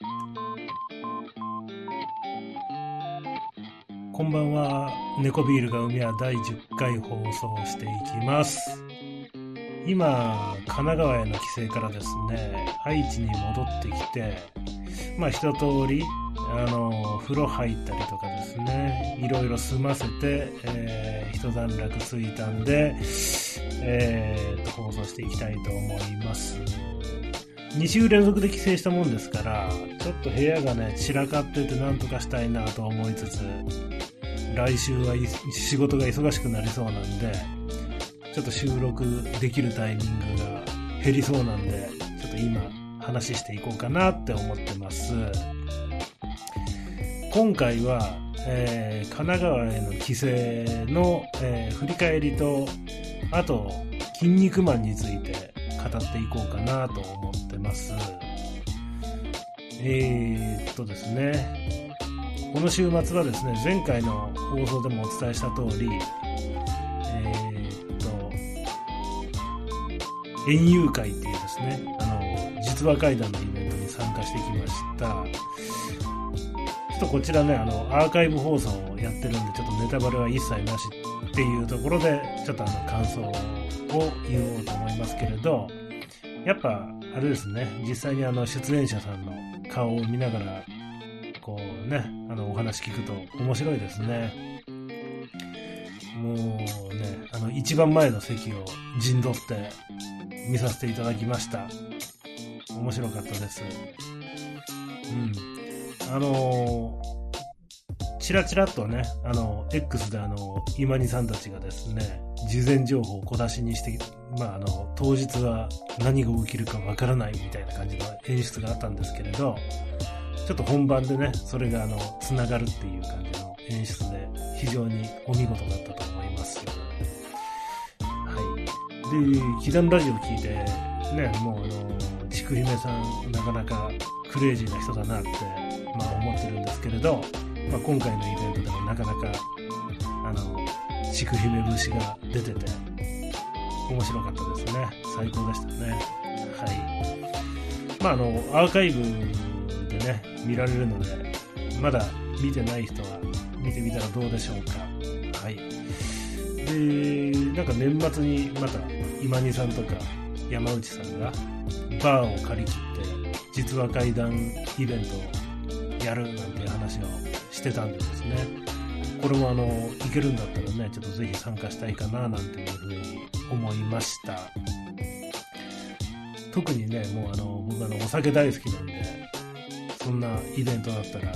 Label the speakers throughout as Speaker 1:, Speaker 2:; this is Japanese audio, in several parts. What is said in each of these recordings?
Speaker 1: こんばんは。猫ビールが海は第10回放送していきます。今、神奈川への帰省からですね、愛知に戻ってきて、まあ一通り、あの、風呂入ったりとかですね、いろいろ済ませて、えー、一段落ついたんで、えー、と、放送していきたいと思います。2週連続で帰省したもんですから、ちょっと部屋がね、散らかっててなんとかしたいなと思いつつ、来週は仕事が忙しくなりそうなんで、ちょっと収録できるタイミングが減りそうなんで、ちょっと今話していこうかなって思ってます。今回は、えー神奈川への帰省の、えー振り返りと、あと、筋肉マンについて語っていこうかなと思ってます。えー、っとですね、この週末はですね、前回の放送でもお伝えした通り、えー、っと、園遊会っていうですね、あの、実話怪談のイベントに参加してきました。ちょっとこちらね、あの、アーカイブ放送をやってるんで、ちょっとネタバレは一切なしっていうところで、ちょっとあの、感想をを言おうと思いますけれど、やっぱ、あれですね、実際にあの、出演者さんの顔を見ながら、こうね、あの、お話聞くと面白いですね。もうね、あの、一番前の席を陣取って見させていただきました。面白かったです。うん。あのチラチラっとね、あの、X であの、今にさんたちがですね、事前情報を小出しにして、まあ、あの、当日は何が起きるかわからないみたいな感じの演出があったんですけれど、ちょっと本番でね、それがあの、つながるっていう感じの演出で、非常にお見事だったと思います。はい。で、祈願ラジオ聞いて、ね、もうあの、ちくひめさん、なかなかクレイジーな人だなって、まあ思ってるんですけれど、まあ今回のイベントでもなかなか、ちくひめ節が出てて、面白かったですね。最高でしたね。はい。まああの、アーカイブでね、見られるので、まだ見てない人は見てみたらどうでしょうか。はい。で、なんか年末にまた今にさんとか山内さんがバーを借り切って実話怪談イベントをやるなんていう話をしてたんでですね。これもあの、行けるんだったらね、ちょっとぜひ参加したいかななんていうふうに思いました。特にね、もうあの、僕あの、お酒大好きなんで、そんなイベントだったら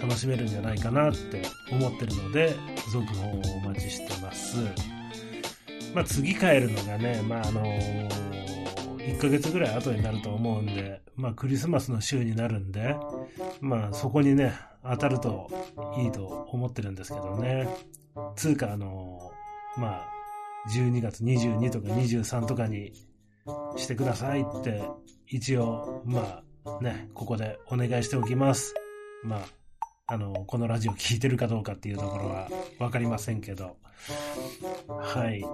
Speaker 1: 楽しめるんじゃないかなって思ってるので、続報をお待ちしてます。まあ次帰るのがね、まああの1ヶ月ぐらい後になると思うんで、まあクリスマスの週になるんで、まあそこにね、当たるといいと思ってるんですけどね。つうかあのまあ12月22とか23とかにしてくださいって、一応、まあね、ここでお願いしておきます。まあ、あの、このラジオ聞いてるかどうかっていうところはわかりませんけど。はい。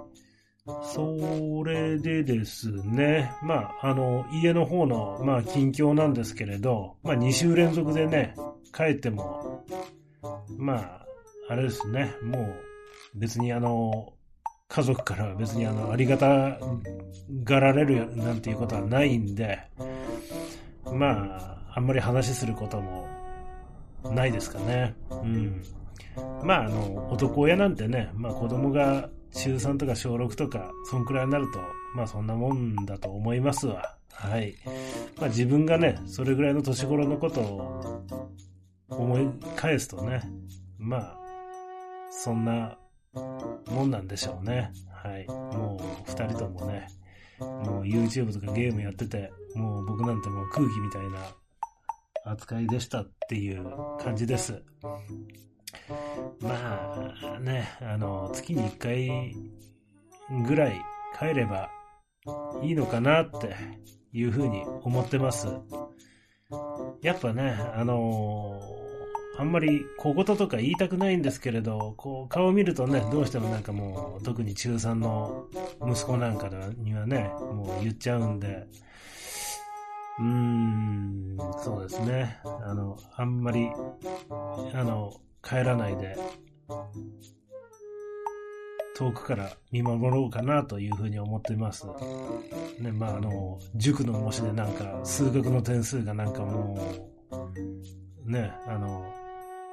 Speaker 1: それでですね、まあ、あの、家の方の、まあ、近況なんですけれど、まあ、2週連続でね、帰っても、まあ、あれですね、もう、別にあの、家族から別にあの、ありがたがられるなんていうことはないんで、まあ、あんまり話することもないですかね。うん。まあ、あの、男親なんてね、まあ子供が中3とか小6とか、そんくらいになると、まあそんなもんだと思いますわ。はい。まあ自分がね、それぐらいの年頃のことを思い返すとね、まあ、そんなもんなんでしょうね。はい。もう二人ともね、もう YouTube とかゲームやってて、もう僕なんてもう空気みたいな扱いでしたっていう感じです。まあね、あの、月に1回ぐらい帰ればいいのかなっていうふうに思ってます。やっぱね、あのあんまり小言とか言いたくないんですけれど、こう顔を見るとね、どうしてもなんかもう、特に中3の息子なんかにはね、もう言っちゃうんで、うーん、そうですね。あの、あんまり、あの、帰らないで、遠くから見守ろうかなというふうに思っています。ね、まあ、あの、塾の模試でなんか、数学の点数がなんかもう、ね、あの、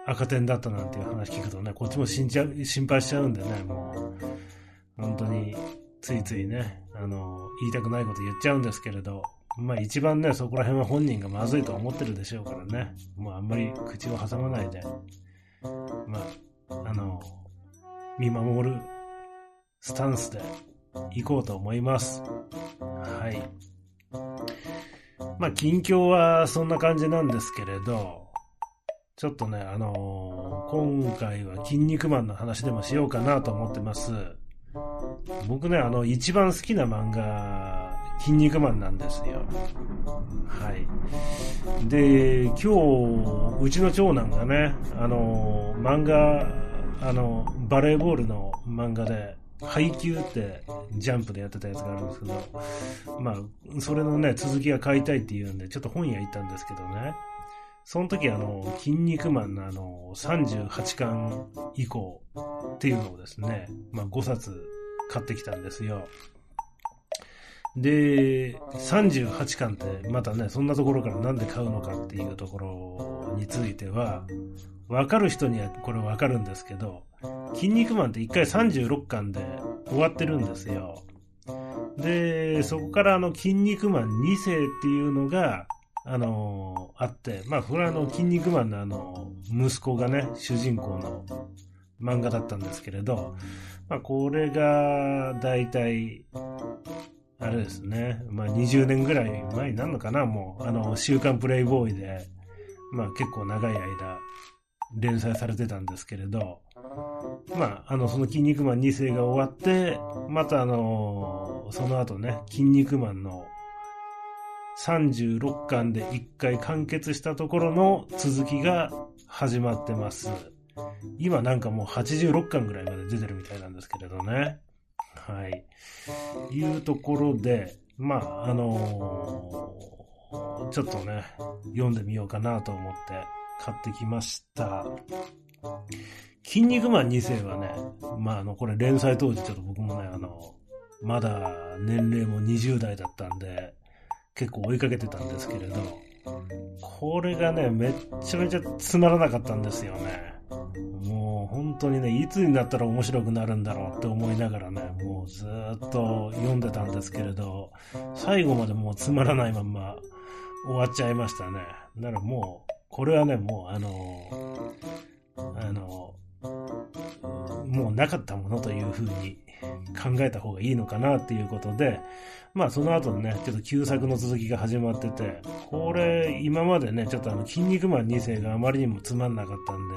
Speaker 1: 赤点だったなんていう話聞くとね、こっちも心配しちゃうんでね、もう、本当に、ついついね、あの、言いたくないこと言っちゃうんですけれど、まあ一番ね、そこら辺は本人がまずいと思ってるでしょうからね、もうあんまり口を挟まないで、まあ、あの、見守るスタンスで行こうと思います。はい。まあ、近況はそんな感じなんですけれど、ちょっとね、あの、今回は筋肉マンの話でもしようかなと思ってます。僕ね、あの、一番好きな漫画、筋肉マンなんですよ。はい。で、今日、うちの長男がね、あの、漫画、あの、バレーボールの漫画で、配給ってジャンプでやってたやつがあるんですけど、まあ、それのね、続きが買いたいっていうんで、ちょっと本屋行ったんですけどね、その時あの、筋肉マンのあの、38巻以降っていうのをですね、まあ5冊買ってきたんですよ。で、38巻ってまたね、そんなところからなんで買うのかっていうところについては、わかる人にはこれわかるんですけど、筋肉マンって1回36巻で終わってるんですよ。で、そこからあの、筋肉マン2世っていうのが、あの、あって、まあ、これはあの、筋肉マンのあの、息子がね、主人公の漫画だったんですけれど、まあ、これが、だいたい、あれですね、まあ、20年ぐらい前になるのかな、もう、あの、週刊プレイボーイで、まあ、結構長い間、連載されてたんですけれど、まあ、あの、その筋肉マン2世が終わって、またあの、その後ね、筋肉マンの36巻で1回完結したところの続きが始まってます。今なんかもう86巻ぐらいまで出てるみたいなんですけれどね。はい。いうところで、まあ、あのー、ちょっとね、読んでみようかなと思って買ってきました。筋肉マン2世はね、まあ、あの、これ連載当時ちょっと僕もね、あの、まだ年齢も20代だったんで、結構追いかけてたんですけれど、これがね、めっちゃめちゃつまらなかったんですよね。もう本当にね、いつになったら面白くなるんだろうって思いながらね、もうずっと読んでたんですけれど、最後までもうつまらないまま終わっちゃいましたね。だからもう、これはね、もうあの、あの、もうなかったものというふうに考えた方がいいのかなっていうことで、まあその後ね、ちょっと旧作の続きが始まってて、これ今までね、ちょっとあの、筋肉マン2世があまりにもつまんなかったんで、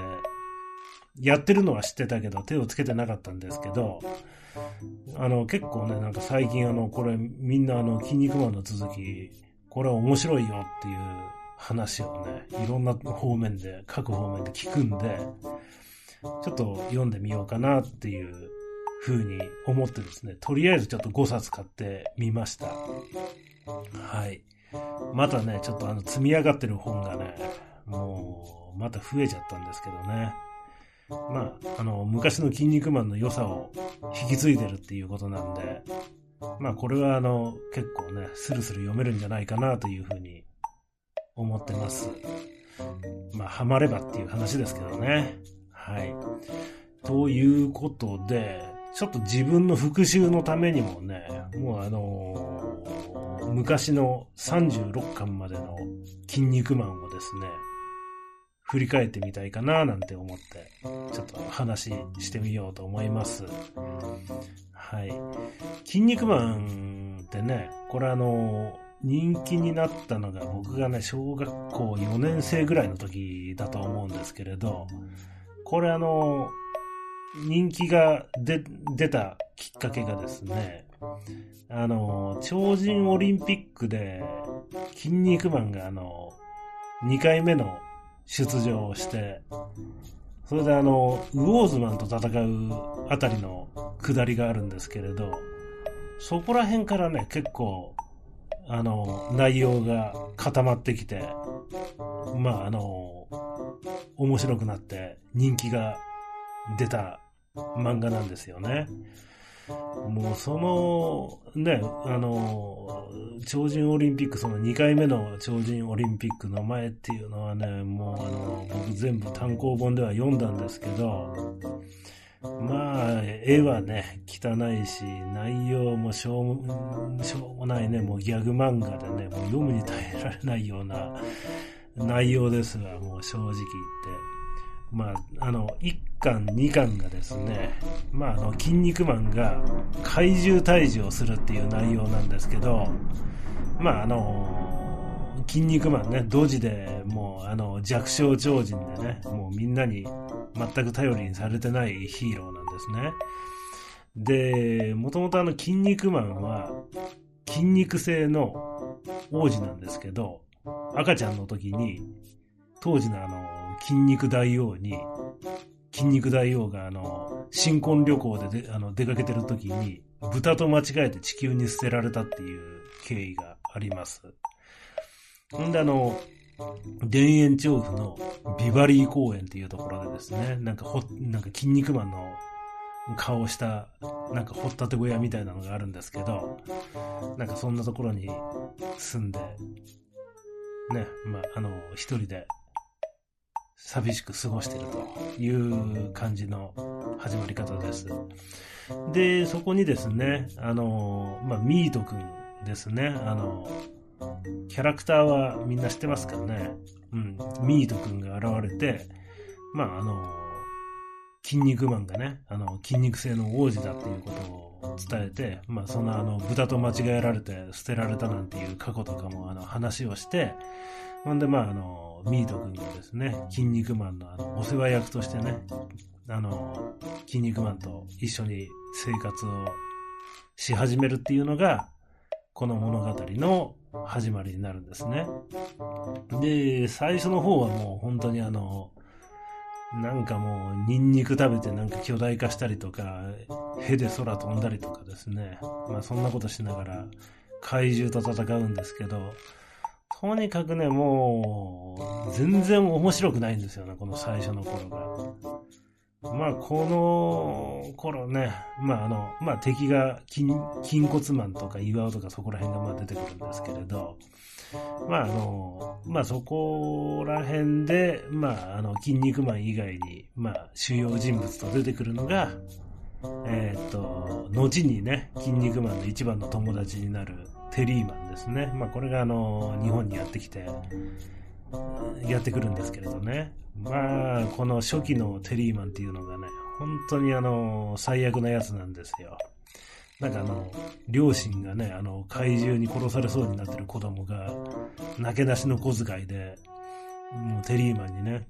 Speaker 1: やってるのは知ってたけど、手をつけてなかったんですけど、あの、結構ね、なんか最近あの、これみんなあの、筋肉マンの続き、これは面白いよっていう話をね、いろんな方面で、各方面で聞くんで、ちょっと読んでみようかなっていう風に思ってですね、とりあえずちょっと5冊買ってみました。はい。またね、ちょっとあの積み上がってる本がね、もう、また増えちゃったんですけどね。まあ、あの、昔の筋肉マンの良さを引き継いでるっていうことなんで、まあこれはあの、結構ね、スルスル読めるんじゃないかなというふうに思ってます。まあ、ハマればっていう話ですけどね。はい。ということで、ちょっと自分の復習のためにもね、もうあのー、昔の36巻までの筋肉マンをですね、振り返ってみたいかななんて思って、ちょっと話してみようと思います。はい。筋肉マンってね、これあのー、人気になったのが僕がね、小学校4年生ぐらいの時だと思うんですけれど、これあの、人気が出、出たきっかけがですね、あの、超人オリンピックで、筋肉マンがあの、2回目の出場して、それであの、ウォーズマンと戦うあたりの下りがあるんですけれど、そこら辺からね、結構、あの、内容が固まってきて、まあ、あの、面白くなって人気が出た漫画なんですよね。もうその、ね、あの、超人オリンピック、その2回目の超人オリンピックの前っていうのはね、もうあの、僕全部単行本では読んだんですけど、まあ、絵はね、汚いし、内容もしょうしょうもないね、もうギャグ漫画でね、もう読むに耐えられないような内容ですが、もう正直言って。まあ、あの、1巻、2巻がですね、まあ、あの、筋肉マンが怪獣退治をするっていう内容なんですけど、まあ、あの、筋肉マンね、ドジで、もう、あの、弱小超人でね、もうみんなに全く頼りにされてないヒーローなんですね。で、もともとあの、筋肉マンは、筋肉性の王子なんですけど、赤ちゃんの時に、当時のあの、筋肉大王に、筋肉大王があの、新婚旅行でであの出かけてる時に、豚と間違えて地球に捨てられたっていう経緯があります。んであの、田園調布のビバリー公園っていうところでですね、なんかほ、なんか筋肉マンの顔をした、なんか掘ったて小屋みたいなのがあるんですけど、なんかそんなところに住んで、ね、まあ、あの、一人で寂しく過ごしてるという感じの始まり方です。で、そこにですね、あの、まあ、ミートくんですね、あの、キャラクターはみんな知ってますからね？うん。ミートくんが現れて、まあ、あの、筋肉マンがね、あの、筋肉性の王子だっていうことを伝えて、まあ、そのあの、豚と間違えられて捨てられたなんていう過去とかもあの、話をして、ほんで、まあ、あの、ミート君がですね、筋肉マンのあの、お世話役としてね、あの、筋肉マンと一緒に生活をし始めるっていうのが、この物語の始まりになるんですね。で、最初の方はもう本当にあの、なんかもう、ニンニク食べてなんか巨大化したりとか、ヘで空飛んだりとかですね。まあそんなことしながら怪獣と戦うんですけど、とにかくね、もう、全然面白くないんですよね、この最初の頃が。まあ、この頃ね、まああの、まあ敵が筋、筋骨マンとか岩尾とかそこら辺がまあ出てくるんですけれど、まああの、まあそこら辺で、まああの、筋肉マン以外に、まあ主要人物と出てくるのが、えっ、と、後にね、筋肉マンの一番の友達になるテリーマンですね。まあこれがあの、日本にやってきて、やってくるんですけれどね。まあ、この初期のテリーマンっていうのがね、本当にあの、最悪なやつなんですよ。なんかあの、両親がね、あの、怪獣に殺されそうになってる子供が、なけなしの小遣いで、もうテリーマンにね、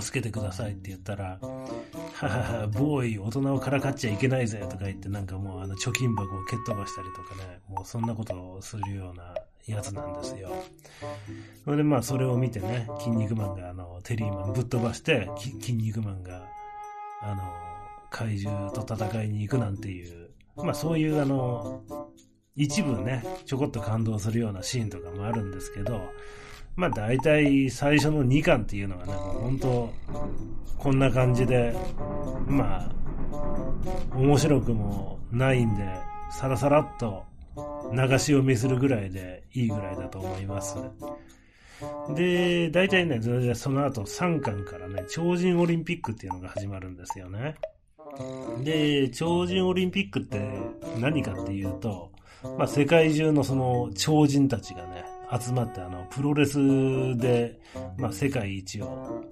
Speaker 1: 助けてくださいって言ったら、ははは、ボーイ、大人をからかっちゃいけないぜとか言って、なんかもうあの貯金箱を蹴っ飛ばしたりとかね、もうそんなことをするようなやつなんですよ。それでまあそれを見てね、筋肉マンがあの、テリーマンぶっ飛ばして、筋肉マンが、あの、怪獣と戦いに行くなんていう、まあそういうあの、一部ね、ちょこっと感動するようなシーンとかもあるんですけど、まあ大体最初の2巻っていうのがね、もう本当こんな感じで、まあ、面白くもないんで、さらさらっと流し読みするぐらいでいいぐらいだと思います。で、大体ね、その後3巻からね、超人オリンピックっていうのが始まるんですよね。で、超人オリンピックって何かっていうと、まあ世界中のその超人たちがね、集まってあの、プロレスで、まあ、世界一を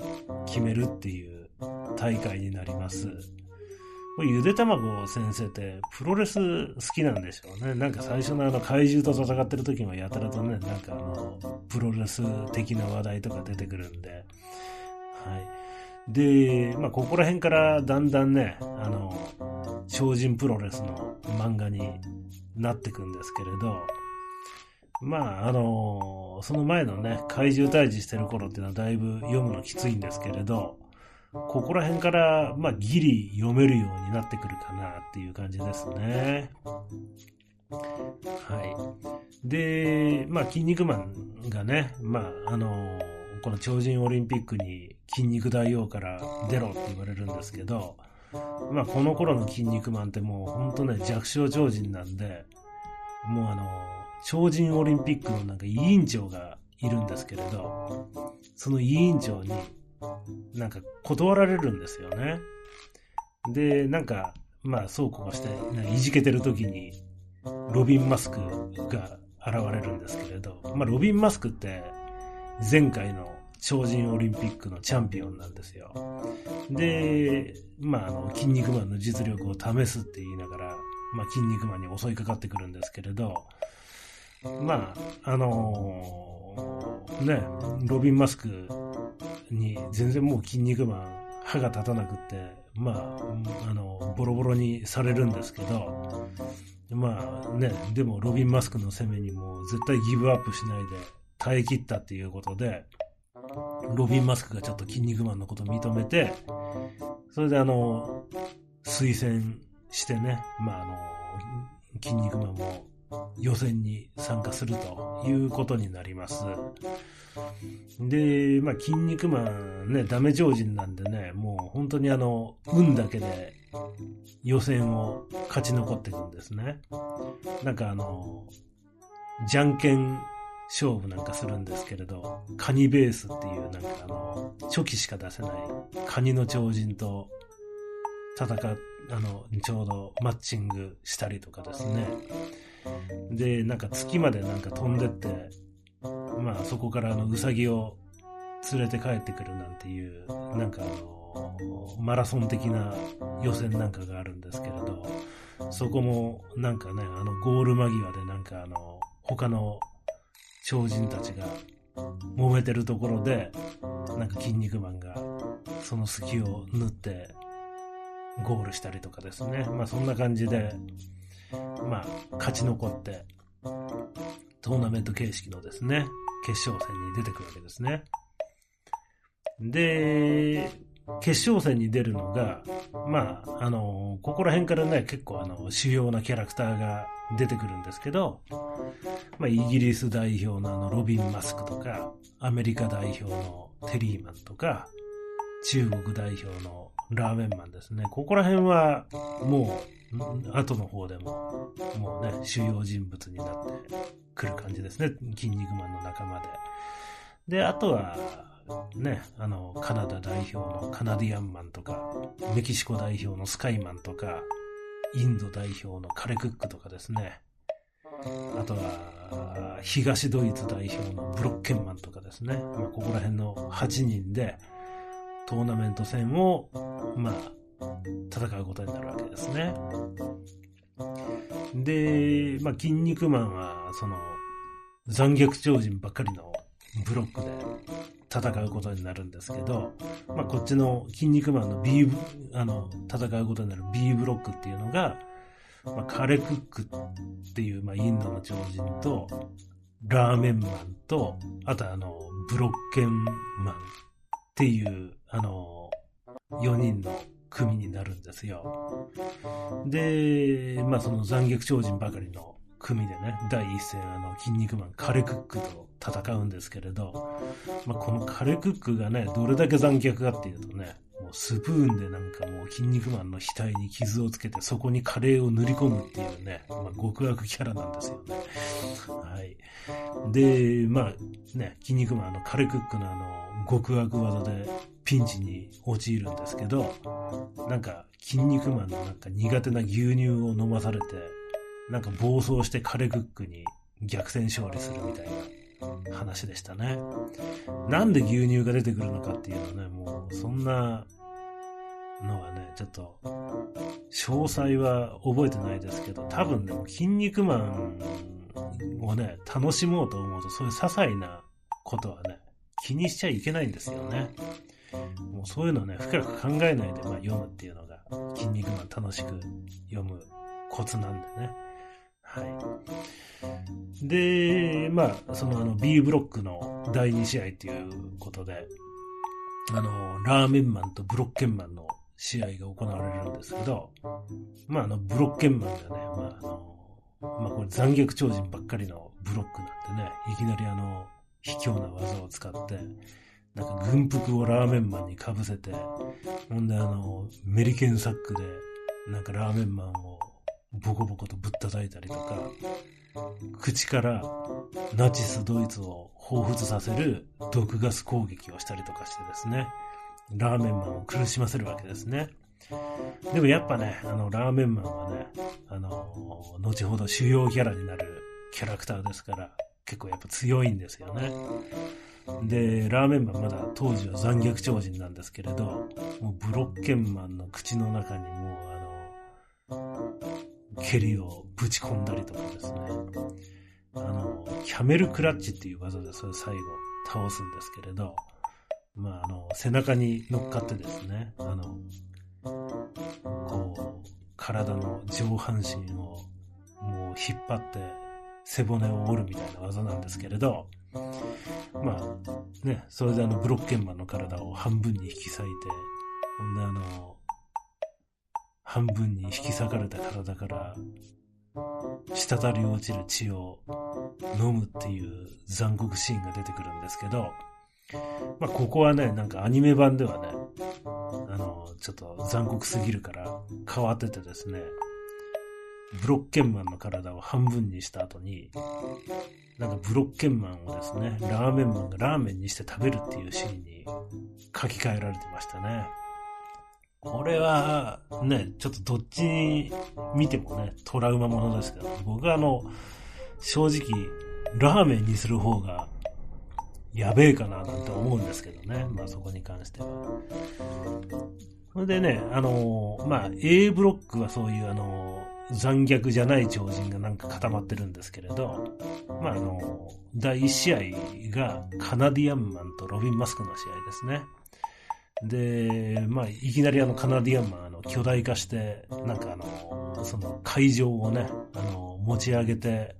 Speaker 1: 決めるっていう大会になります。ゆで卵先生ってプロレス好きなんでしょうね。なんか最初のあの怪獣と戦ってる時もやたらとね、なんかあの、プロレス的な話題とか出てくるんで。はい。で、まあ、ここら辺からだんだんね、あの、超人プロレスの漫画になってくんですけれど、まあ、あのー、その前のね、怪獣退治してる頃っていうのはだいぶ読むのきついんですけれど、ここら辺から、まあ、ギリ読めるようになってくるかなっていう感じですね。はい。で、まあ、筋肉マンがね、まあ、あのー、この超人オリンピックに筋肉大王から出ろって言われるんですけど、まあこの頃の筋肉マンってもうほんとね弱小超人なんで、もうあの、超人オリンピックのなんか委員長がいるんですけれど、その委員長になんか断られるんですよね。で、なんか、まあそうこうして、いじけてる時に、ロビン・マスクが現れるんですけれど、まあロビン・マスクって前回の超人オリンピックのチャンピオンなんですよ。で、まああの、筋肉マンの実力を試すって言いながら、まあ筋肉マンに襲いかかってくるんですけれど、まあ、あのー、ね、ロビン・マスクに全然もう筋肉マン歯が立たなくって、まあ、あの、ボロボロにされるんですけど、まあね、でもロビン・マスクの攻めにも絶対ギブアップしないで耐え切ったっていうことで、ロビン・マスクがちょっと筋肉マンのことを認めて、それであの、推薦してね、まああの、筋肉マンも予選に参加するということになります。で、まあ、筋肉マンね、ダメ超人なんでね、もう本当にあの、運だけで予選を勝ち残っていくんですね。なんかあの、じゃんけん勝負なんかするんですけれど、カニベースっていうなんかあの、初期しか出せないカニの超人と戦っ、あの、ちょうどマッチングしたりとかですね。で、なんか月までなんか飛んでって、まあそこからあの、うさぎを連れて帰ってくるなんていう、なんかあの、マラソン的な予選なんかがあるんですけれど、そこもなんかね、あの、ゴール間際でなんかあの、他の超人たちが揉めてるところで、なんか筋肉マンがその隙を縫ってゴールしたりとかですね。まあそんな感じで、まあ、勝ち残って、トーナメント形式のですね、決勝戦に出てくるわけですね。で、決勝戦に出るのが、まあ、あの、ここら辺からね、結構あの、主要なキャラクターが出てくるんですけど、まあ、イギリス代表のあの、ロビン・マスクとか、アメリカ代表のテリーマンとか、中国代表のラーメンマンですね。ここら辺は、もう、後の方でも、もうね、主要人物になってくる感じですね。筋肉マンの仲間で。で、あとは、ね、あの、カナダ代表のカナディアンマンとか、メキシコ代表のスカイマンとか、インド代表のカレクックとかですね。あとは、東ドイツ代表のブロッケンマンとかですね。まあ、ここら辺の8人で、トーナメント戦を、まあ、戦うことになるわけですね。で、まあ、筋肉マンは、その、残虐超人ばっかりのブロックで戦うことになるんですけど、まあ、こっちの筋肉マンの B、あの、戦うことになる B ブロックっていうのが、まあ、カレクックっていう、まあ、インドの超人と、ラーメンマンと、あとあの、ブロッケンマンっていう、あの、4人の組になるんですよ。で、まあその残虐超人ばかりの組でね、第一戦あの、筋肉マンカレクックと戦うんですけれど、まあこのカレクックがね、どれだけ残虐かっていうとね、もうスプーンでなんかもう筋肉マンの額に傷をつけてそこにカレーを塗り込むっていうね、まあ、極悪キャラなんですよね。はい。で、まあね、筋肉マンのカレクックのあの、極悪技でピンチに陥るんですけど、なんか筋肉マンのなんか苦手な牛乳を飲まされて、なんか暴走してカレクックに逆転勝利するみたいな話でしたね。なんで牛乳が出てくるのかっていうのね、もうそんなのはね、ちょっと、詳細は覚えてないですけど、多分でも、筋肉マンをね、楽しもうと思うと、そういう些細なことはね、気にしちゃいけないんですよね。もうそういうのね、深く考えないで、まあ、読むっていうのが、筋肉マン楽しく読むコツなんでね。はい。で、まあ、そのあの B ブロックの第2試合っていうことで、あの、ラーメンマンとブロッケンマンの試合が行われるんですけど、まあ、あの、ブロッケンマンがね、まあ、あの、まあ、これ残虐超人ばっかりのブロックなんでね、いきなりあの、卑怯な技を使って、なんか軍服をラーメンマンにかぶせて、ほんであの、メリケンサックで、なんかラーメンマンをボコボコとぶったたいたりとか、口からナチスドイツを彷彿させる毒ガス攻撃をしたりとかしてですね、ラーメンマンを苦しませるわけですね。でもやっぱね、あの、ラーメンマンはね、あの、後ほど主要キャラになるキャラクターですから、結構やっぱ強いんですよね。で、ラーメンマンまだ当時は残虐超人なんですけれど、もうブロッケンマンの口の中にもうあの、蹴りをぶち込んだりとかですね。あの、キャメルクラッチっていう技でそれ最後倒すんですけれど、まあ、あの、背中に乗っかってですね、あの、こう、体の上半身をもう引っ張って背骨を折るみたいな技なんですけれど、まあ、ね、それであの、ブロッケンマンの体を半分に引き裂いて、ほんであの、半分に引き裂かれた体から、滴り落ちる血を飲むっていう残酷シーンが出てくるんですけど、まあ、ここはね、なんかアニメ版ではね、あの、ちょっと残酷すぎるから変わっててですね、ブロッケンマンの体を半分にした後に、なんかブロッケンマンをですね、ラーメンマンがラーメンにして食べるっていうシーンに書き換えられてましたね。これは、ね、ちょっとどっち見てもね、トラウマものですけど、僕はあの、正直、ラーメンにする方が、やべえかななんて思うんですけどね。まあそこに関しては。それでね、あの、まあ A ブロックはそういうあの、残虐じゃない超人がなんか固まってるんですけれど、まあ、あの、第1試合がカナディアンマンとロビン・マスクの試合ですね。で、まあ、いきなりあのカナディアンマン、あの、巨大化して、なんかあの、その会場をね、あの、持ち上げて、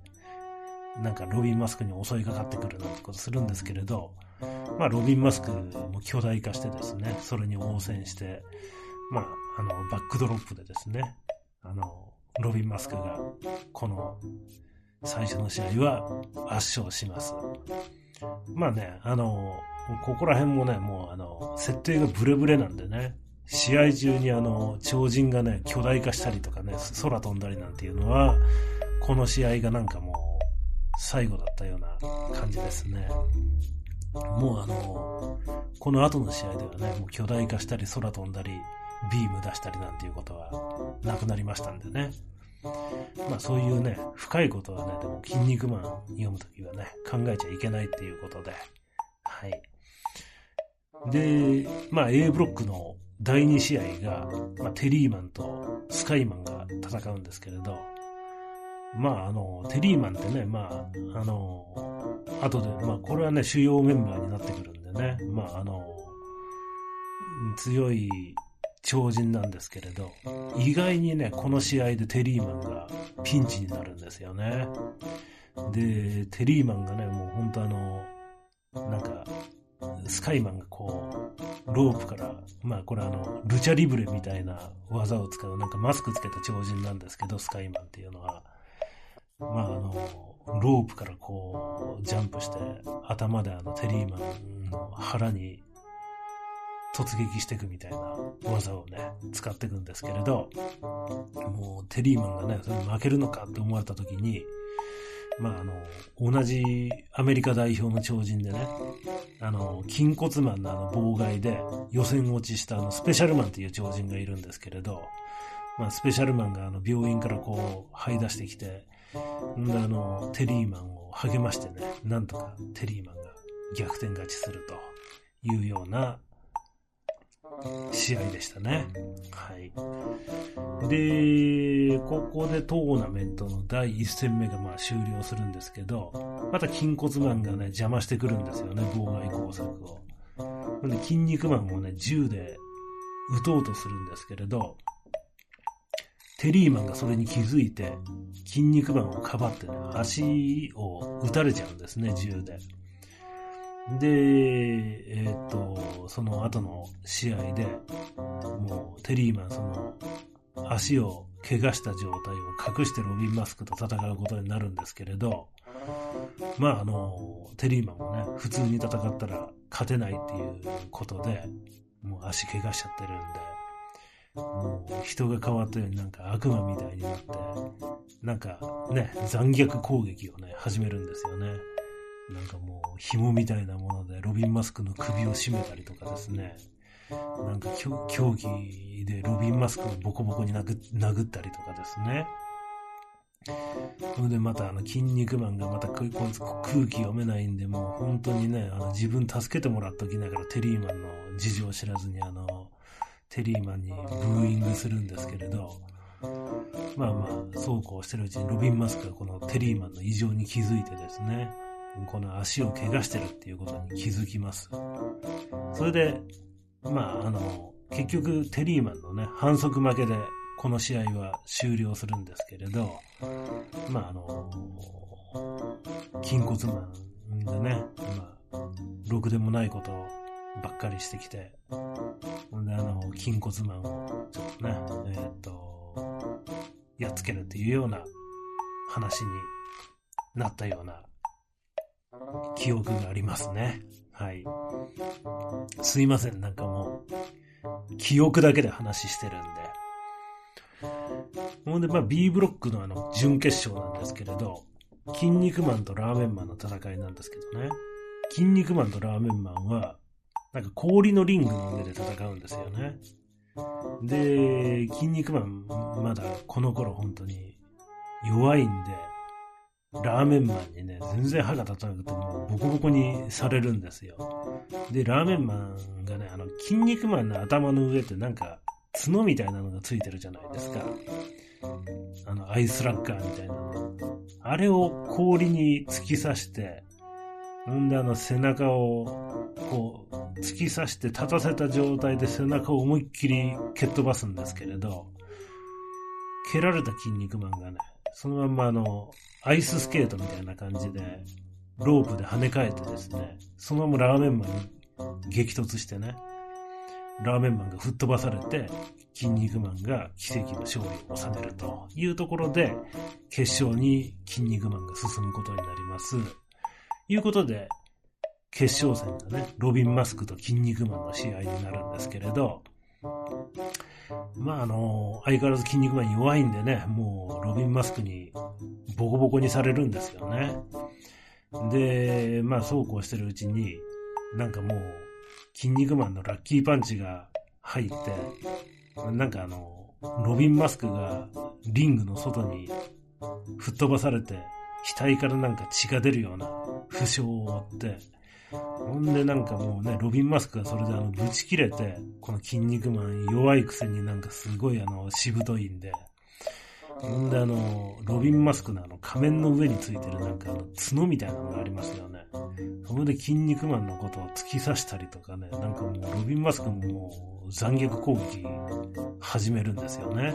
Speaker 1: なんかロビン・マスクに襲いかかってくるなんてことするんですけれど、まあ、ロビン・マスクも巨大化してですね、それに応戦して、まあ、あの、バックドロップでですね、あの、ロビン・マスクが、この最初の試合は圧勝します。まあね、あの、ここら辺もね、もうあの、設定がブレブレなんでね、試合中にあの、超人がね、巨大化したりとかね、空飛んだりなんていうのは、この試合がなんかもう、最後だったような感じですね。もうあの、この後の試合ではね、もう巨大化したり空飛んだり、ビーム出したりなんていうことはなくなりましたんでね。まあそういうね、深いことはね、でも筋肉マン読むときはね、考えちゃいけないっていうことで。はい。で、まあ A ブロックの第2試合が、まあ、テリーマンとスカイマンが戦うんですけれど、まああの、テリーマンってね、まあ、あの、後で、まあこれはね、主要メンバーになってくるんでね、まああの、強い超人なんですけれど、意外にね、この試合でテリーマンがピンチになるんですよね。で、テリーマンがね、もう本当あの、なんか、スカイマンがこう、ロープから、まあこれあの、ルチャリブレみたいな技を使う、なんかマスクつけた超人なんですけど、スカイマンっていうのは、まああの、ロープからこう、ジャンプして、頭であの、テリーマンの腹に突撃していくみたいな技をね、使っていくんですけれど、もうテリーマンがね、それ負けるのかって思われた時に、まあ、あの、同じアメリカ代表の超人でね、あの、筋骨マンのあの、妨害で予選落ちしたあの、スペシャルマンっていう超人がいるんですけれど、まあ、スペシャルマンがあの、病院からこう、這い出してきて、んであの、テリーマンを励ましてね、なんとかテリーマンが逆転勝ちするというような試合でしたね。はい。で、ここでトーナメントの第1戦目がまあ終了するんですけど、また筋骨マンがね、邪魔してくるんですよね、妨害工作を。で、筋肉マンをね、銃で撃とうとするんですけれど、テリーマンがそれに気づいて、筋肉マンをかばってね、足を撃たれちゃうんですね、銃で。で、えっ、ー、と、その後の試合で、もうテリーマンその足を怪我した状態を隠してロビン・マスクと戦うことになるんですけれど、まああの、テリーマンもね、普通に戦ったら勝てないっていうことで、もう足怪我しちゃってるんで、もう人が変わったようになんか悪魔みたいになって、なんかね、残虐攻撃をね、始めるんですよね。なんかもう紐みたいなものでロビンマスクの首を絞めたりとかですね。なんか競技でロビンマスクをボコボコに殴ったりとかですね。それでまたあの、筋肉マンがまた空気読めないんで、もう本当にね、あの、自分助けてもらっときながらテリーマンの事情を知らずにあの、テリーマンにブーイングするんですけれど、まあまあ、そうこうしてるうちにロビン・マスクがこのテリーマンの異常に気づいてですね、この足を怪我してるっていうことに気づきます。それで、まあ、あの、結局テリーマンのね、反則負けでこの試合は終了するんですけれど、まああの、筋骨マンでね、まあ、ろくでもないことばっかりしてきて、ほんであの、筋骨マンをちょっとね、えー、っと、やっつけるっていうような話になったような記憶がありますね。はい。すいません、なんかもう、記憶だけで話してるんで。ほんで、まあ B ブロックのあの、準決勝なんですけれど、筋肉マンとラーメンマンの戦いなんですけどね。筋肉マンとラーメンマンは、なんか氷のリングの上で戦うんですよね。で、筋肉マン、まだこの頃本当に弱いんで、ラーメンマンにね、全然歯が立たなくてもボコボコにされるんですよ。で、ラーメンマンがね、あの、筋肉マンの頭の上ってなんか、角みたいなのがついてるじゃないですか。あの、アイスラッガーみたいなの。あれを氷に突き刺して、ほんであの背中を、こう、突き刺して立たせた状態で背中を思いっきり蹴っ飛ばすんですけれど、蹴られた筋肉マンがね、そのまんまあの、アイススケートみたいな感じで、ロープで跳ね返ってですね、そのままラーメンマンに激突してね、ラーメンマンが吹っ飛ばされて、筋肉マンが奇跡の勝利を収めるというところで、決勝に筋肉マンが進むことになります。いうことで、決勝戦がね、ロビン・マスクと筋肉マンの試合になるんですけれど、まああの、相変わらず筋肉マン弱いんでね、もうロビン・マスクにボコボコにされるんですよね。で、まあそうこうしてるうちに、なんかもう、筋肉マンのラッキーパンチが入って、なんかあの、ロビン・マスクがリングの外に吹っ飛ばされて、額からなんか血が出るような負傷を負って、ほんでなんかもうね、ロビンマスクがそれであの、ぶち切れて、この筋肉マン弱いくせになんかすごいあの、しぶといんで、ほんであの、ロビンマスクのあの仮面の上についてるなんかあの角みたいなのがありますよね。それで筋肉マンのことを突き刺したりとかね、なんかもうロビンマスクももう残虐攻撃始めるんですよね。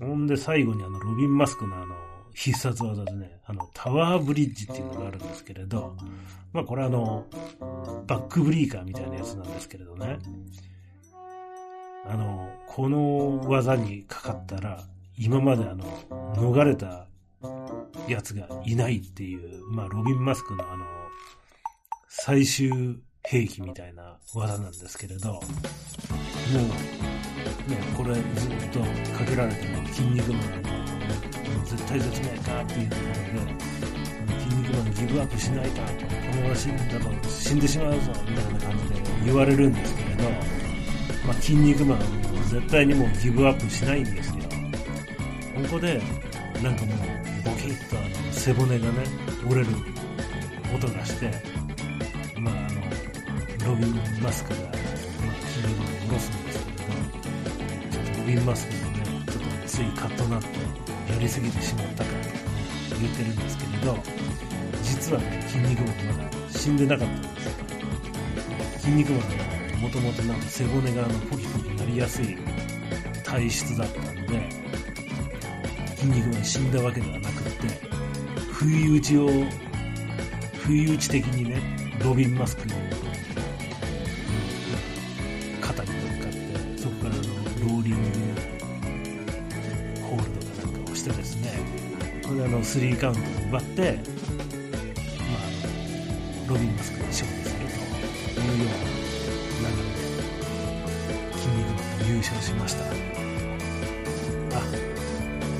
Speaker 1: ほんで最後にあのロビンマスクのあの、必殺技でね、あの、タワーブリッジっていうのがあるんですけれど、まあこれあの、バックブリーカーみたいなやつなんですけれどね、あの、この技にかかったら、今まであの、逃れたやつがいないっていう、まあロビン・マスクのあの、最終兵器みたいな技なんですけれど、もう、ね、これずっとかけられても筋肉マンの絶対絶命かっていうところで、筋肉マンギブアップしないか、このまま死んだと死んでしまうぞ、みたいな感じで言われるんですけれど、まあ、筋肉マン絶対にもうギブアップしないんですよ。ここで、なんかもう、ボキッとあの、背骨がね、折れる音がして、あの、ロビン・マスクが、まあ、筋肉を下ろすんですけれど、ちょっとロビン・マスクがね、ちょっとついカッとなって、やりすぎてしまったからと言ってるんですけれど、実はね、筋肉マンまだ死んでなかったんですよ。筋肉マンはもともとなんか背骨があのポキポキなりやすい体質だったんで、筋肉マン死んだわけではなくって、不意打ちを、不意打ち的にね、ロビンマスクのスリーカウントで奪って、まあ、ロビンマスクに勝利するというような流れで筋肉マン優勝しました。あ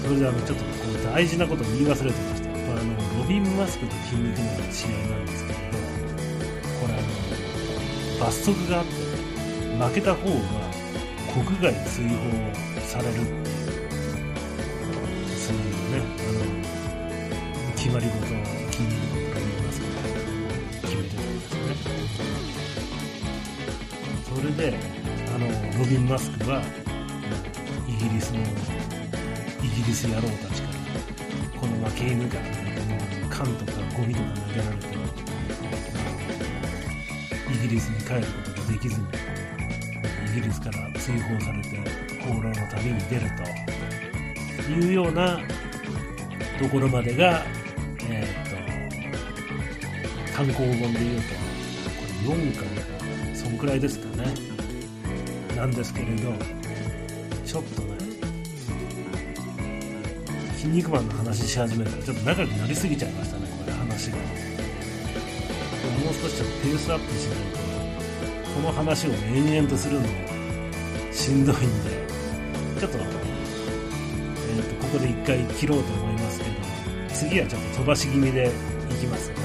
Speaker 1: それであのちょっとこう大事なこと言い忘れてました。これあのロビン・マスクと筋肉マンの試合なんですけれどこれあの罰則があって負けた方が国外追放されるっていう。決まり事を筋肉マンとロビン・マスクで決めてたんですねそれであのロビン・マスクはイギリスのイギリス野郎たちからこの負け犬が缶とかゴミとか投げられてイギリスに帰ることができずにイギリスから追放されて放浪の旅に出るというようなところまでが、単行本で言うとこれ4巻かそんくらいですかね。なんですけれどちょっとね筋肉マンの話し始めたらちょっと長くなりすぎちゃいましたねこれ話が。もう少しちょっとペースアップしないとこの話を延々とするのもしんどいんでちょっと,、えー、とここで一回切ろうと思いますけど次はちょっと飛ばし気味でいきますね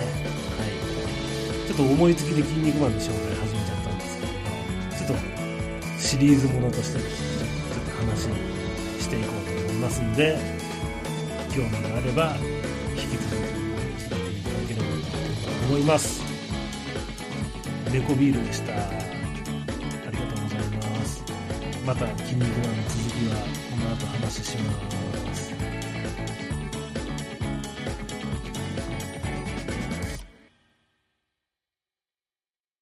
Speaker 1: と思いつきで筋肉マンの紹介始めちゃったんですけどちょっとシリーズものとしてちょっと話していこうと思いますんで興味があれば引き続き聞いていただければと思います。猫ビールでした。ありがとうございます。また「筋肉マン」の続きはこの後話します。